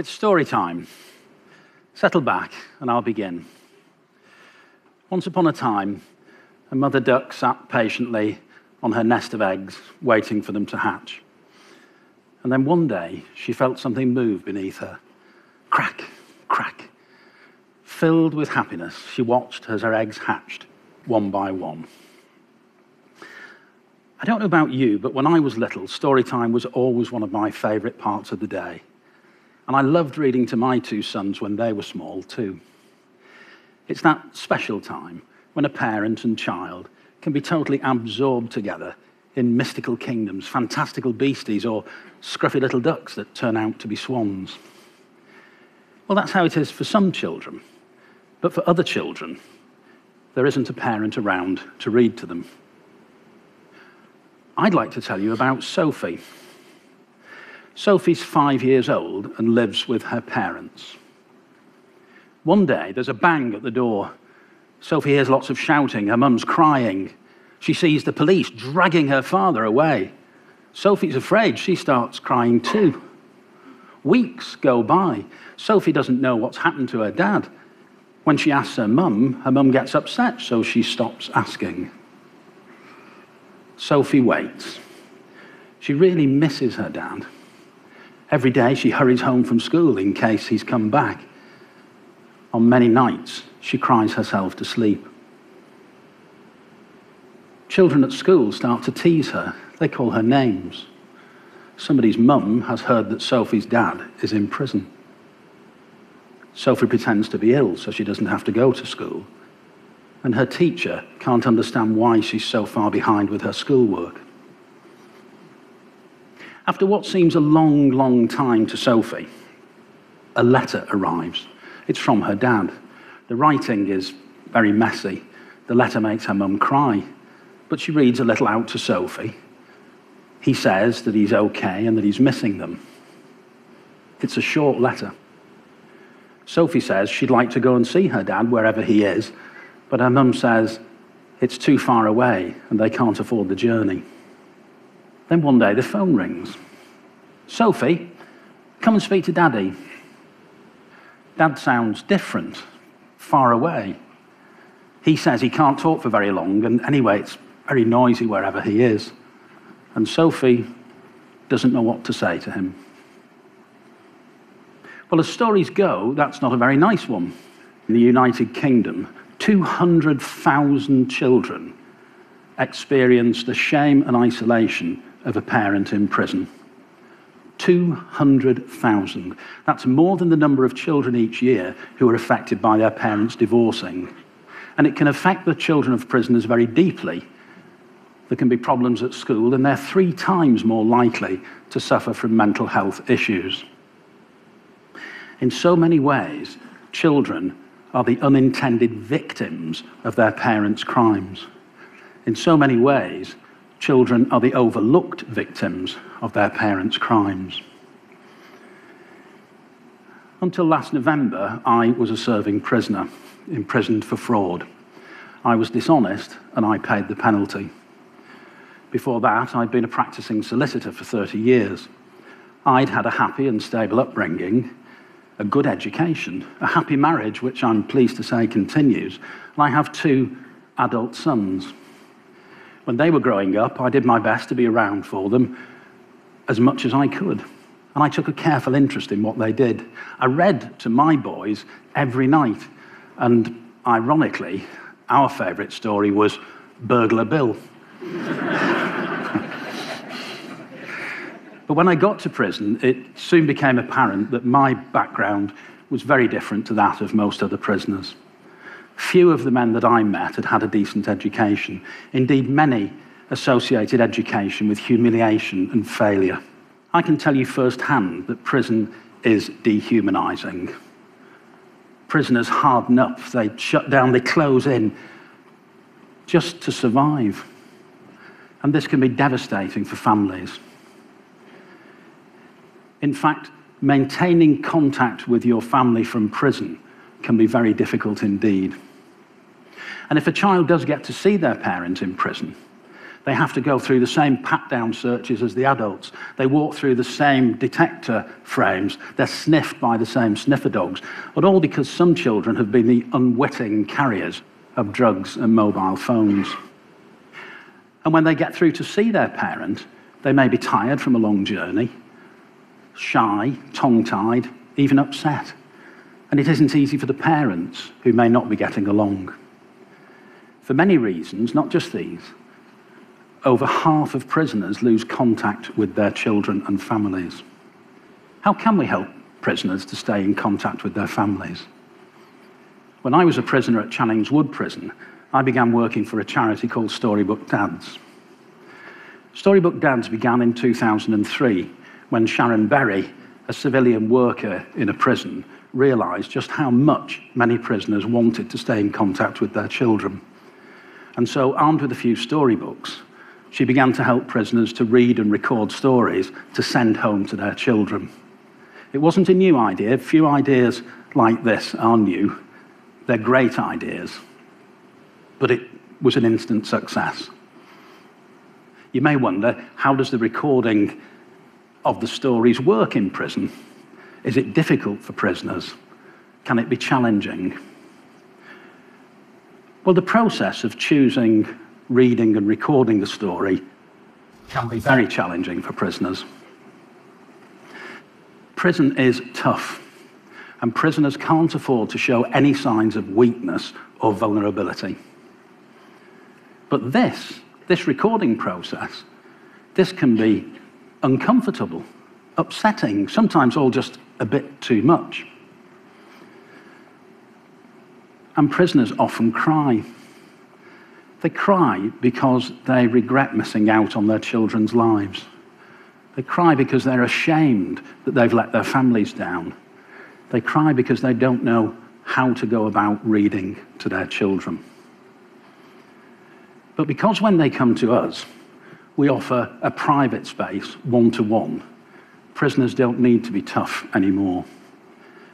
It's story time. Settle back and I'll begin. Once upon a time, a mother duck sat patiently on her nest of eggs, waiting for them to hatch. And then one day, she felt something move beneath her. Crack, crack. Filled with happiness, she watched as her eggs hatched, one by one. I don't know about you, but when I was little, story time was always one of my favourite parts of the day. And I loved reading to my two sons when they were small, too. It's that special time when a parent and child can be totally absorbed together in mystical kingdoms, fantastical beasties, or scruffy little ducks that turn out to be swans. Well, that's how it is for some children. But for other children, there isn't a parent around to read to them. I'd like to tell you about Sophie. Sophie's five years old and lives with her parents. One day, there's a bang at the door. Sophie hears lots of shouting. Her mum's crying. She sees the police dragging her father away. Sophie's afraid. She starts crying too. Weeks go by. Sophie doesn't know what's happened to her dad. When she asks her mum, her mum gets upset, so she stops asking. Sophie waits. She really misses her dad. Every day she hurries home from school in case he's come back. On many nights, she cries herself to sleep. Children at school start to tease her. They call her names. Somebody's mum has heard that Sophie's dad is in prison. Sophie pretends to be ill so she doesn't have to go to school and her teacher can't understand why she's so far behind with her schoolwork. After what seems a long, long time to Sophie, a letter arrives. It's from her dad. The writing is very messy. The letter makes her mum cry, but she reads a little out to Sophie. He says that he's okay and that he's missing them. It's a short letter. Sophie says she'd like to go and see her dad wherever he is but her mum says it's too far away and they can't afford the journey. Then one day the phone rings. Sophie, come and speak to Daddy. Dad sounds different, far away. He says he can't talk for very long, and anyway, it's very noisy wherever he is. And Sophie doesn't know what to say to him. Well, as stories go, that's not a very nice one. In the United Kingdom, 200,000 children experience the shame and isolation of a parent in prison. 200,000. That's more than the number of children each year who are affected by their parents divorcing. And it can affect the children of prisoners very deeply. There can be problems at school, and they're three times more likely to suffer from mental health issues. In so many ways, children are the unintended victims of their parents' crimes. In so many ways, children are the overlooked victims of their parents' crimes. Until last November, I was a serving prisoner, imprisoned for fraud. I was dishonest and I paid the penalty. Before that, I'd been a practicing solicitor for 30 years. I'd had a happy and stable upbringing, a good education, a happy marriage, which I'm pleased to say continues, and I have two adult sons. When they were growing up, I did my best to be around for them as much as I could. And I took a careful interest in what they did. I read to my boys every night. And ironically, our favourite story was Burglar Bill. But when I got to prison, it soon became apparent that my background was very different to that of most other prisoners. Few of the men that I met had had a decent education. Indeed, many associated education with humiliation and failure. I can tell you firsthand that prison is dehumanizing. Prisoners harden up, they shut down, they close in just to survive. And this can be devastating for families. In fact, maintaining contact with your family from prison can be very difficult indeed. And if a child does get to see their parent in prison, They have to go through the same pat down searches as the adults. They walk through the same detector frames. They're sniffed by the same sniffer dogs. But all because some children have been the unwitting carriers of drugs and mobile phones. And when they get through to see their parent, they may be tired from a long journey, shy, tongue tied, even upset. And it isn't easy for the parents who may not be getting along. For many reasons, not just these, over half of prisoners lose contact with their children and families. How can we help prisoners to stay in contact with their families? When I was a prisoner at Channings Wood Prison, I began working for a charity called Storybook Dads. Storybook Dads began in 2003 when Sharon Berry, a civilian worker in a prison, realised just how much many prisoners wanted to stay in contact with their children. And so, armed with a few storybooks, she began to help prisoners to read and record stories to send home to their children. It wasn't a new idea. Few ideas like this are new. They're great ideas. But it was an instant success. You may wonder how does the recording of the stories work in prison? Is it difficult for prisoners? Can it be challenging? Well, the process of choosing reading and recording a story can be very challenging for prisoners. Prison is tough, and prisoners can't afford to show any signs of weakness or vulnerability. But this, this recording process, this can be uncomfortable, upsetting, sometimes all just a bit too much. And prisoners often cry. They cry because they regret missing out on their children's lives. They cry because they're ashamed that they've let their families down. They cry because they don't know how to go about reading to their children. But because when they come to us, we offer a private space, one to one, prisoners don't need to be tough anymore.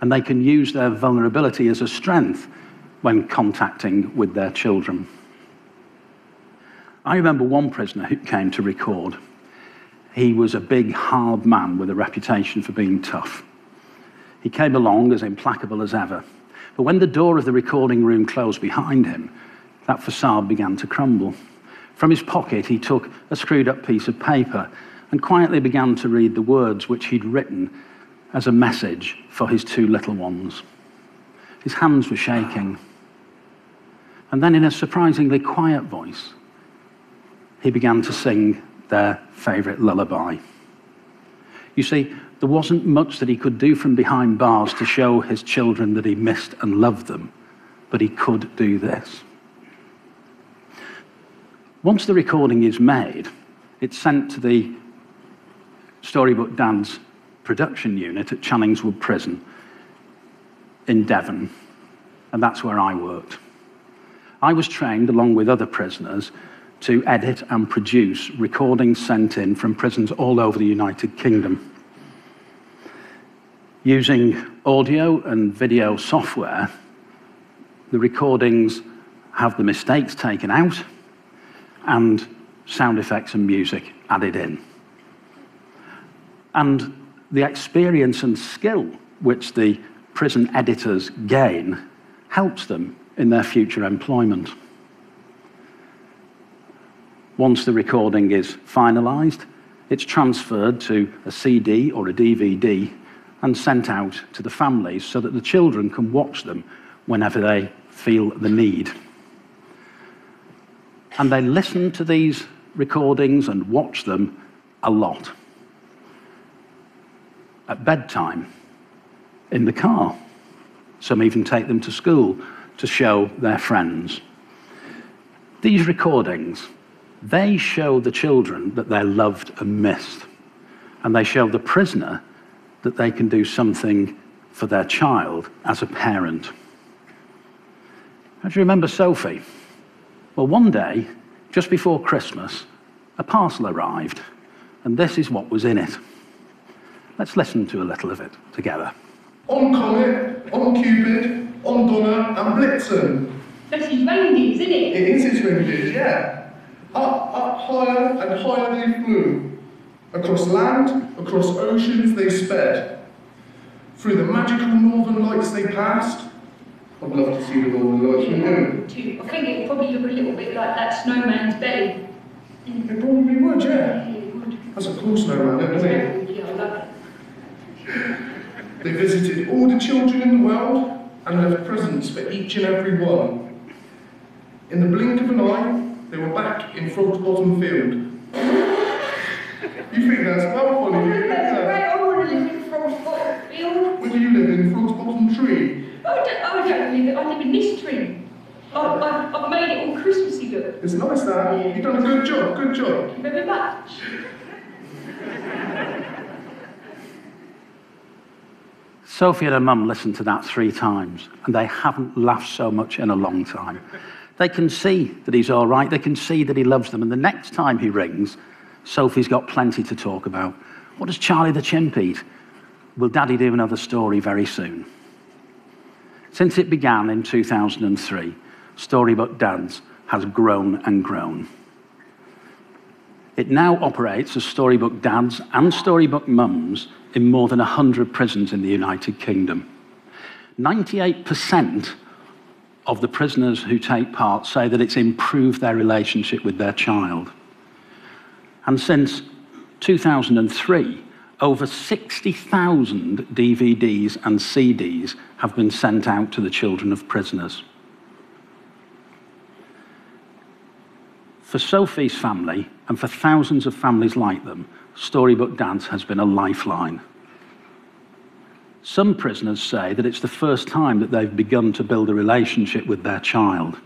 And they can use their vulnerability as a strength when contacting with their children. I remember one prisoner who came to record. He was a big, hard man with a reputation for being tough. He came along as implacable as ever. But when the door of the recording room closed behind him, that facade began to crumble. From his pocket, he took a screwed up piece of paper and quietly began to read the words which he'd written as a message for his two little ones. His hands were shaking. And then, in a surprisingly quiet voice, he began to sing their favourite lullaby. You see, there wasn't much that he could do from behind bars to show his children that he missed and loved them, but he could do this. Once the recording is made, it's sent to the Storybook Dads production unit at Channings Wood Prison in Devon, and that's where I worked. I was trained, along with other prisoners, to edit and produce recordings sent in from prisons all over the United Kingdom. Using audio and video software, the recordings have the mistakes taken out and sound effects and music added in. And the experience and skill which the prison editors gain helps them in their future employment. Once the recording is finalised, it's transferred to a CD or a DVD and sent out to the families so that the children can watch them whenever they feel the need. And they listen to these recordings and watch them a lot. At bedtime, in the car. Some even take them to school to show their friends. These recordings they show the children that they're loved and missed. And they show the prisoner that they can do something for their child as a parent. How do you remember Sophie? Well, one day, just before Christmas, a parcel arrived, and this is what was in it. Let's listen to a little of it together. On Comet, on Cupid, on Donner, and Blitzen. That's his Wendy's, isn't it? It is his Wendy's, yeah. Up, up, higher and higher they flew. Across land, across oceans they sped. Through the magical northern lights they passed. I'd love to see the northern lights, wouldn't you? I think it would probably look a little bit like that snowman's belly. It probably would, yeah. Yeah, would. That's a cool snowman, isn't it? Yeah, I love it. They visited all the children in the world and left presents for each and every one. In the blink of an eye, they were back in Frog's Bottom Field. you think that's well funny, do you? That's great. I want to live in Frog's Bottom Field. Where do you live in Frog's Bottom Tree? Oh, oh, I don't, I don't live, I live in this tree. I, I, I've made it all Christmassy look. It's nice that. You've done a good job, good job. Thank you very much. Sophie and her mum listened to that three times, and they haven't laughed so much in a long time. They can see that he's all right, they can see that he loves them, and the next time he rings, Sophie's got plenty to talk about. What does Charlie the chimp eat? Will Daddy do another story very soon? Since it began in 2003, Storybook Dads has grown and grown. It now operates as Storybook Dads and Storybook Mums in more than 100 prisons in the United Kingdom. 98% of the prisoners who take part say that it's improved their relationship with their child. And since 2003, over 60,000 DVDs and CDs have been sent out to the children of prisoners. For Sophie's family and for thousands of families like them, Storybook Dads has been a lifeline. Some prisoners say that it's the first time that they've begun to build a relationship with their child.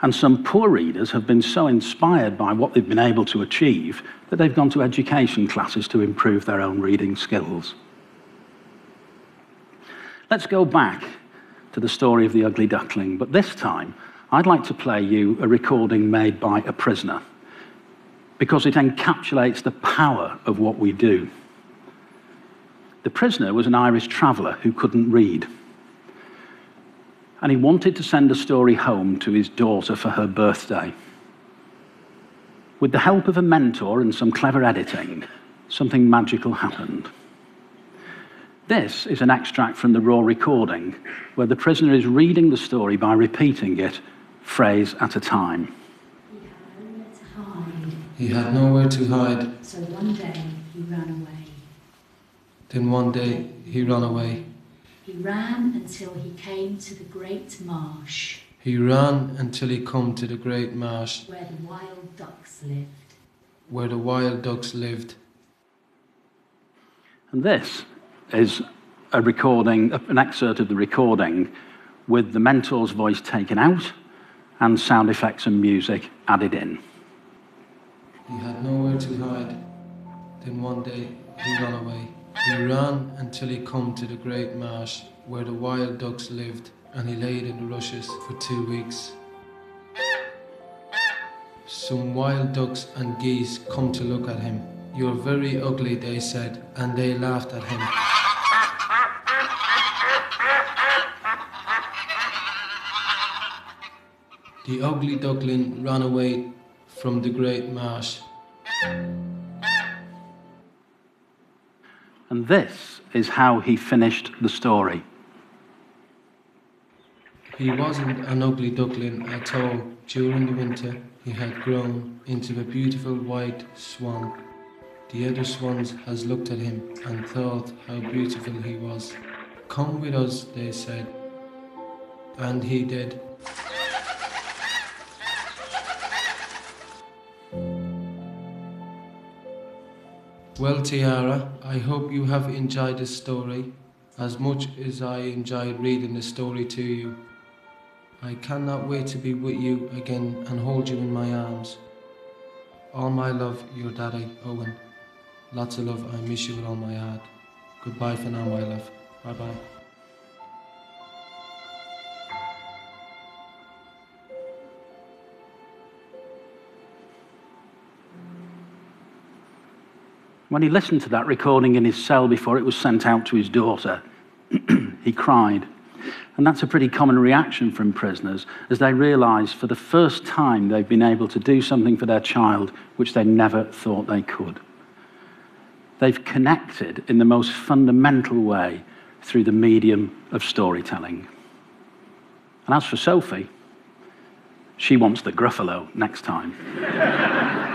And some poor readers have been so inspired by what they've been able to achieve that they've gone to education classes to improve their own reading skills. Let's go back to the story of the ugly duckling, but this time I'd like to play you a recording made by a prisoner because it encapsulates the power of what we do. The prisoner was an Irish traveller who couldn't read. And he wanted to send a story home to his daughter for her birthday. With the help of a mentor and some clever editing, something magical happened. This is an extract from the raw recording where the prisoner is reading the story by repeating it phrase at a time. He had nowhere to hide, He had nowhere to hide, so one day he ran away. then one day he ran away. He ran until he came to the great marsh He ran until he come to the great marsh where the wild ducks lived. where the wild ducks lived. And this is a recording, an excerpt of the recording with the mentor's voice taken out and sound effects and music added in. He had nowhere to hide, then one day he ran away. He ran until he come to the great marsh where the wild ducks lived, and he laid in the rushes for two weeks. Some wild ducks and geese come to look at him. You're very ugly, they said, and they laughed at him. The ugly duckling ran away from the great marsh. And this is how he finished the story. He wasn't an ugly duckling at all. During the winter, he had grown into a beautiful white swan. The other swans has looked at him and thought how beautiful he was. Come with us, they said. And he did. Well, Tiara, I hope you have enjoyed this story as much as I enjoyed reading the story to you. I cannot wait to be with you again and hold you in my arms. All my love, your daddy, Owen. Lots of love, I miss you with all my heart. Goodbye for now, my love. Bye bye. When he listened to that recording in his cell before it was sent out to his daughter, he cried. And that's a pretty common reaction from prisoners as they realize for the first time they've been able to do something for their child which they never thought they could. They've connected in the most fundamental way through the medium of storytelling. And as for Sophie, she wants the Gruffalo next time.